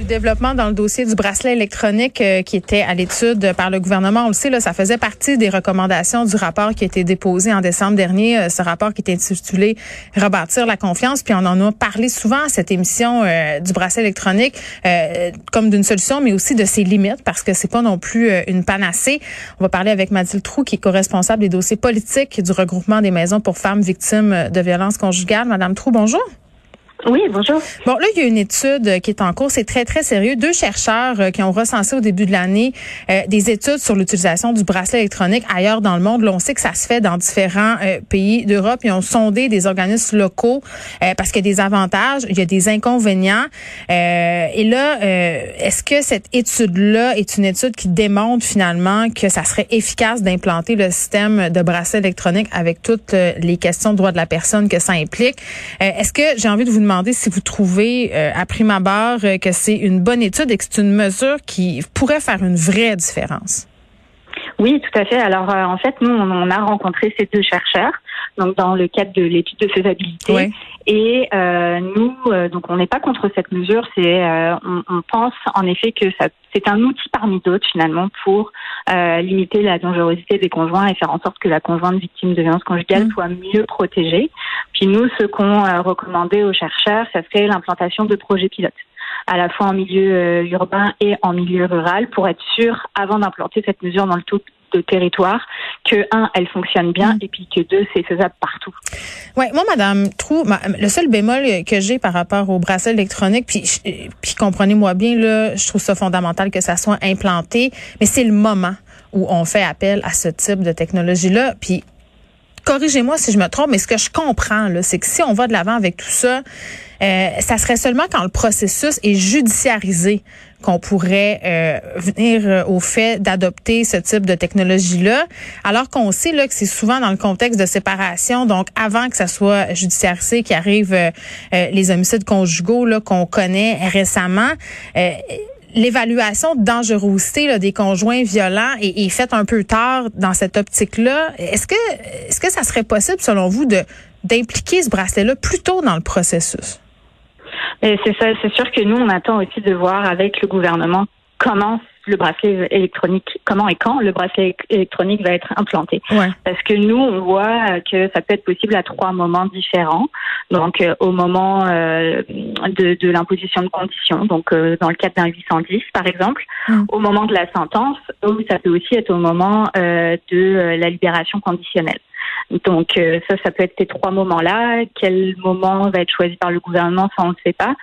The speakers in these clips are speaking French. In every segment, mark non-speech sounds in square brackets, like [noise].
Du développement dans le dossier du bracelet électronique euh, qui était à l'étude par le gouvernement. On le sait, ça faisait partie des recommandations du rapport qui a été déposé en décembre dernier. Euh, ce rapport qui est intitulé Rebâtir la confiance. Puis on en a parlé souvent à cette émission euh, du bracelet électronique comme d'une solution, mais aussi de ses limites parce que c'est pas non plus une panacée. On va parler avec Mathilde Trou, qui est co-responsable des dossiers politiques du regroupement des maisons pour femmes victimes de violences conjugales. Madame Trou, bonjour. Oui, bonjour. Bon, là, il y a une étude euh, qui est en cours. C'est très, très sérieux. Deux chercheurs euh, qui ont recensé au début de l'année euh, des études sur l'utilisation du bracelet électronique ailleurs dans le monde. Là, on sait que ça se fait dans différents pays d'Europe. Ils ont sondé des organismes locaux parce qu'il y a des avantages, il y a des inconvénients. et là, est-ce que cette étude-là est une étude qui démontre finalement que ça serait efficace d'implanter le système de bracelet électronique avec toutes les questions de droit de la personne que ça implique? est-ce que j'ai envie de vous demander demander si vous trouvez, euh, à prime abord, euh, que c'est une bonne étude et que c'est une mesure qui pourrait faire une vraie différence. Oui, tout à fait. Alors, euh, en fait, nous, on, a rencontré ces deux chercheurs, donc dans le cadre de l'étude de faisabilité. Et nous, donc, on n'est pas contre cette mesure. C'est, on, on, pense en effet que ça, c'est un outil parmi d'autres finalement pour limiter la dangerosité des conjoints et faire en sorte que la conjointe victime de violence conjugale mm. soit mieux protégée. Puis nous, ce qu'on a recommandé aux chercheurs, ça serait l'implantation de projets pilotes à la fois en milieu euh, urbain et en milieu rural pour être sûr, avant d'implanter cette mesure dans le tout de territoire, que un, elle fonctionne bien, mm. et puis que deux, c'est faisable partout. Ouais, moi, Madame Trou, le seul bémol que j'ai par rapport au bracelet électronique, puis, puis comprenez-moi bien, là, je trouve ça fondamental que ça soit implanté, mais c'est le moment où on fait appel à ce type de technologie-là, puis corrigez-moi si je me trompe, mais ce que je comprends, c'est que si on va de l'avant avec tout ça, euh, ça serait seulement quand le processus est judiciarisé qu'on pourrait euh, venir euh, au fait d'adopter ce type de technologie-là, alors qu'on sait là que c'est souvent dans le contexte de séparation, donc avant que ça soit judiciarisé, qui arrive les homicides conjugaux qu'on connaît récemment l'évaluation de dangerosité des conjoints violents est, faite un peu tard dans cette optique-là. Est-ce que est-ce que ça serait possible, selon vous, de d'impliquer ce bracelet-là plus tôt dans le processus? C'est ça, c'est sûr que nous, on attend aussi de voir avec le gouvernement comment le bracelet électronique, comment et quand le bracelet électronique va être implanté. Parce que nous, on voit que ça peut être possible à trois moments différents. Donc, euh, au moment euh, de, de l'imposition de conditions, donc euh, dans le cadre d'un 810, par exemple, mm. au moment de la sentence, ou ça peut aussi être au moment de la libération conditionnelle. Donc ça, ça peut être ces trois moments-là. Quel moment va être choisi par le gouvernement, ça on ne sait pas.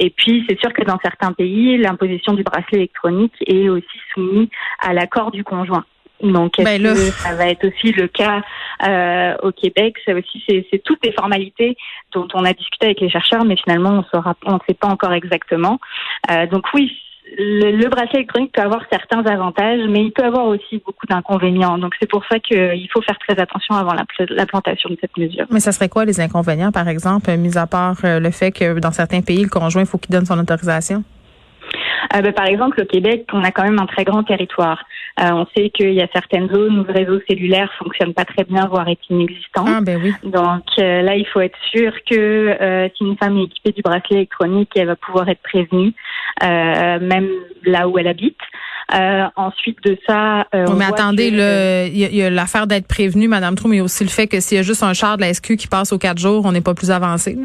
Et puis c'est sûr que dans certains pays, l'imposition du bracelet électronique est aussi soumise à l'accord du conjoint. Donc, ben ça va être aussi le cas euh, au Québec? C'est aussi, c'est toutes les formalités dont on a discuté avec les chercheurs, mais finalement, on saura, on ne sait pas encore exactement. Euh, donc oui, le, bracelet électronique peut avoir certains avantages, mais il peut avoir aussi beaucoup d'inconvénients. Donc c'est pour ça qu'il faut faire très attention avant l'implantation de cette mesure. Mais ça serait quoi les inconvénients, par exemple, mis à part euh, le fait que dans certains pays, le conjoint, il faut qu'il donne son autorisation? Euh, ben, par exemple, au Québec, on a quand même un très grand territoire. Euh, on sait qu'il y a certaines zones où le réseau cellulaire fonctionne pas très bien, voire est inexistant. Ah, ben oui. Donc euh, là, il faut être sûr que euh, si une femme est équipée du bracelet électronique, elle va pouvoir être prévenue, même là où elle habite. Euh, ensuite de ça, euh, mais attendez, il y a, l'affaire d'être prévenu, Madame Trou, mais aussi le fait que s'il y a juste un char de la SQ qui passe aux quatre jours, on n'est pas plus avancé.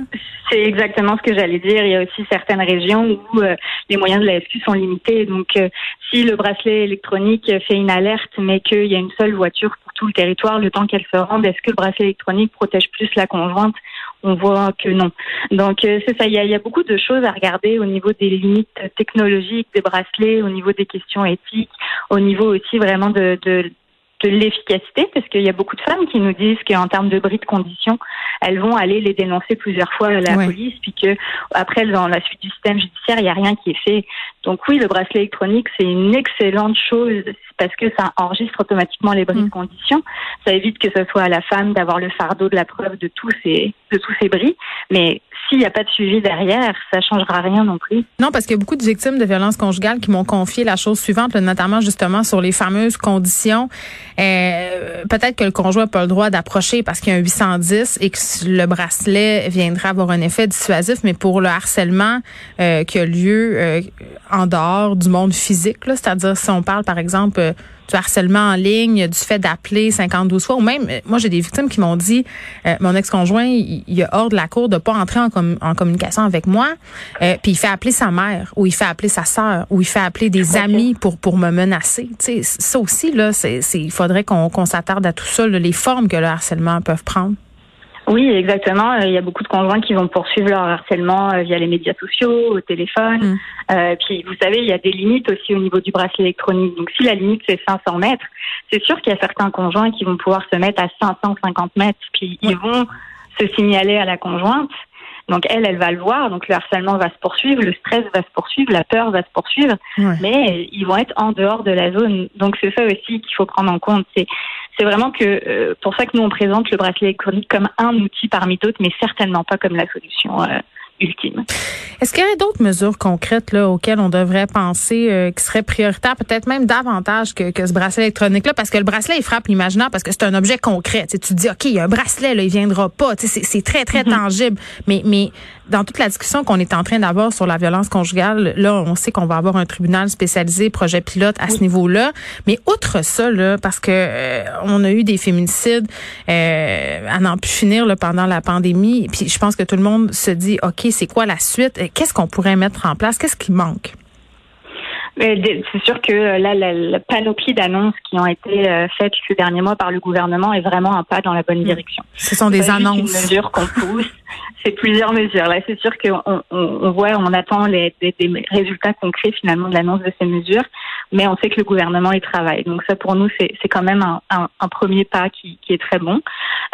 C'est exactement ce que j'allais dire. Il y a aussi certaines régions où euh, les moyens de la SQ sont limités. Donc, euh, si le bracelet électronique fait une alerte, mais qu'il y a une seule voiture pour tout le territoire, le temps qu'elle se rende, est-ce que le bracelet électronique protège plus la conjointe? On voit que non. Donc euh, c'est ça, il y a, beaucoup de choses à regarder au niveau des limites technologiques des bracelets, au niveau des questions éthiques, au niveau aussi vraiment de, de de l'efficacité, parce qu'il y a beaucoup de femmes qui nous disent qu'en termes de bris de conditions, elles vont aller les dénoncer plusieurs fois à la police, puis que après, dans la suite du système judiciaire, il n'y a rien qui est fait. Donc oui, le bracelet électronique, c'est une excellente chose parce que ça enregistre automatiquement les bris de mm. conditions. Ça évite que ce soit à la femme d'avoir le fardeau de la preuve de tous ces, de tous ces bris. Mais s'il n'y a pas de suivi derrière, ça changera rien non plus. Non, parce qu'il y a beaucoup de victimes de violences conjugales qui m'ont confié la chose suivante, notamment justement sur les fameuses conditions. Euh, peut-être que le conjoint n'a pas le droit d'approcher parce qu'il y a un 810 et que le bracelet viendra avoir un effet dissuasif, mais pour le harcèlement euh, qui a lieu euh, en dehors du monde physique, c'est-à-dire si on parle par exemple du harcèlement en ligne, du fait d'appeler 52 fois, ou même, moi j'ai des victimes qui m'ont dit, euh, mon ex-conjoint, il, il, a hors de la cour de pas entrer en, en communication avec moi, euh, puis il fait appeler sa mère, ou il fait appeler sa sœur, ou il fait appeler des amis pour pour me menacer. Tu sais, ça aussi là, c'est, il faudrait qu'on, qu'on s'attarde à tout ça, les formes que le harcèlement peuvent prendre. Oui, exactement. Euh, il y a beaucoup de conjoints qui vont poursuivre leur harcèlement euh, via les médias sociaux, au téléphone. Mm. Euh, puis, vous savez, il y a des limites aussi au niveau du bracelet électronique. Donc, si la limite c'est 500 mètres, c'est sûr qu'il y a certains conjoints qui vont pouvoir se mettre à 550 mètres. Puis, ils vont se signaler à la conjointe. Donc elle, elle va le voir, donc le harcèlement va se poursuivre, le stress va se poursuivre, la peur va se poursuivre, mais ils vont être en dehors de la zone. Donc c'est ça aussi qu'il faut prendre en compte. C'est c'est vraiment que euh, pour ça que nous on présente le bracelet électronique comme un outil parmi d'autres, mais certainement pas comme la solution. Euh, ultime. Est-ce qu'il y a d'autres mesures concrètes là, auxquelles on devrait penser euh, qui seraient prioritaires, peut-être même davantage que, que ce bracelet électronique-là? Parce que le bracelet, il frappe l'imaginaire parce que c'est un objet concret. Tu, tu te dis, OK, il y a un bracelet, là, il viendra pas. C'est très, très mm-hmm. tangible. Mais, mais dans toute la discussion qu'on est en train d'avoir sur la violence conjugale, là, on sait qu'on va avoir un tribunal spécialisé, projet pilote à ce niveau-là. Mais outre ça, là, parce que euh, on a eu des féminicides euh, à n'en plus finir là, pendant la pandémie, puis je pense que tout le monde se dit, OK, c'est quoi la suite? Qu'est-ce qu'on pourrait mettre en place? Qu'est-ce qui manque? C'est sûr que euh, là, la, panoplie d'annonces qui ont été euh, faites ces derniers mois par le gouvernement est vraiment un pas dans la bonne hmm. direction. Ce sont des annonces. Une mesure qu'on pousse. [laughs] C'est plusieurs mesures. Là, c'est sûr qu'on on, voit, on attend les, des, résultats concrets finalement de l'annonce de ces mesures, mais on sait que le gouvernement y travaille. Donc ça, pour nous, c'est quand même un, un, premier pas qui, qui est très bon.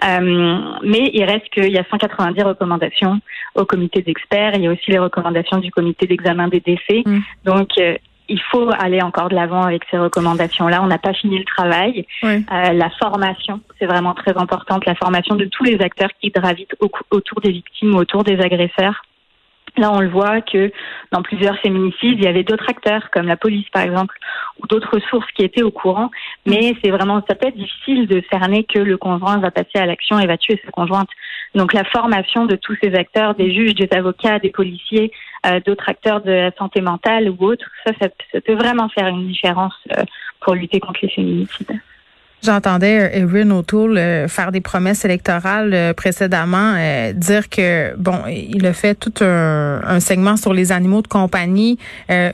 Euh, mais il reste qu'il y a 190 recommandations au comité d'experts. Il y a aussi les recommandations du comité d'examen des décès. Hmm. Donc euh, il faut aller encore de l'avant avec ces recommandations-là. On n'a pas fini le travail. Euh, la formation, c'est vraiment très importante. La formation de tous les acteurs qui gravitent autour des victimes, autour des agresseurs. Là, on le voit que dans plusieurs féminicides, il y avait d'autres acteurs, comme la police par exemple, ou d'autres sources qui étaient au courant. Mais c'est vraiment, ça peut être difficile de cerner que le conjoint va passer à l'action et va tuer sa conjointe. Donc la formation de tous ces acteurs, des juges, des avocats, des policiers, euh, d'autres acteurs de la santé mentale ou autres, ça, ça, peut vraiment faire une différence euh, pour lutter contre les féminicides. J'entendais euh, Erin O'Toole euh, faire des promesses électorales euh, précédemment, dire que bon, il a fait tout un, segment sur les animaux de compagnie,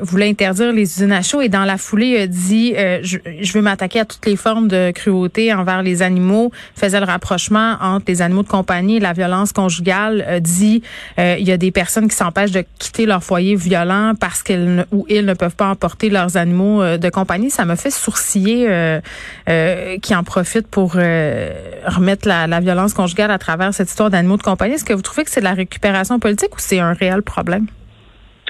voulait interdire les usines à chaud et dans la foulée il a dit je, je, veux m'attaquer à toutes les formes de cruauté envers les animaux, faisait le rapprochement entre les animaux de compagnie et la violence conjugale, dit il y a des personnes qui s'empêchent de quitter leur foyer violent parce qu'elles ou ils ne peuvent pas emporter leurs animaux de compagnie. Ça me fait sourciller qui en profitent pour euh, remettre la, violence conjugale à travers cette histoire d'animaux de compagnie. Est-ce que vous trouvez que c'est de la récupération politique ou c'est un réel problème?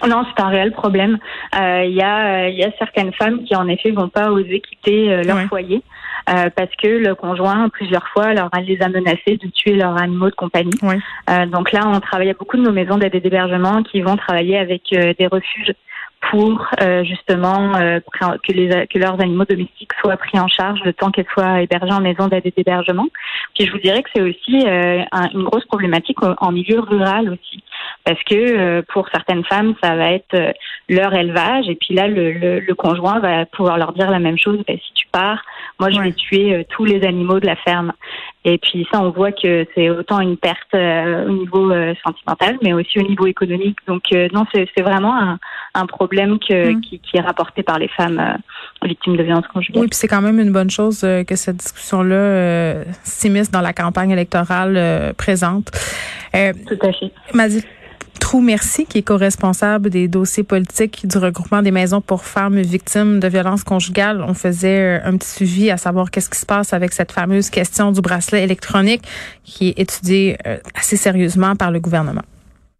Non, c'est un réel problème. Euh, il y, a, y a certaines femmes qui, en effet, vont pas oser quitter euh, leur foyer. parce que le conjoint, plusieurs fois, leur les a menacés de tuer leurs animaux de compagnie. donc là, on travaille à beaucoup de nos maisons d'aide et d'hébergement qui vont travailler avec des refuges pour euh, justement euh, que, les, que leurs animaux domestiques soient pris en charge le temps qu'elles soient hébergées en maison d'aide et d'hébergement. Puis je vous dirais que c'est aussi euh, une grosse problématique en milieu rural aussi, parce que pour certaines femmes, ça va être leur élevage, et puis là, le, le, conjoint va pouvoir leur dire la même chose, ben, si tu pars, moi je vais tuer tous les animaux de la ferme. Et puis ça, on voit que c'est autant une perte au niveau sentimental, mais aussi au niveau économique. Donc non, c'est vraiment un, un problème que, mm. qui, qui, est rapporté par les femmes euh, victimes de violences conjugales. Oui, puis c'est quand même une bonne chose euh, que cette discussion-là euh, s'immisce dans la campagne électorale euh, présente. Tout à fait. Trou Merci, qui est co-responsable des dossiers politiques du regroupement des maisons pour femmes victimes de violences conjugales. On faisait un petit suivi à savoir qu'est-ce qui se passe avec cette fameuse question du bracelet électronique qui est étudiée assez sérieusement par le gouvernement.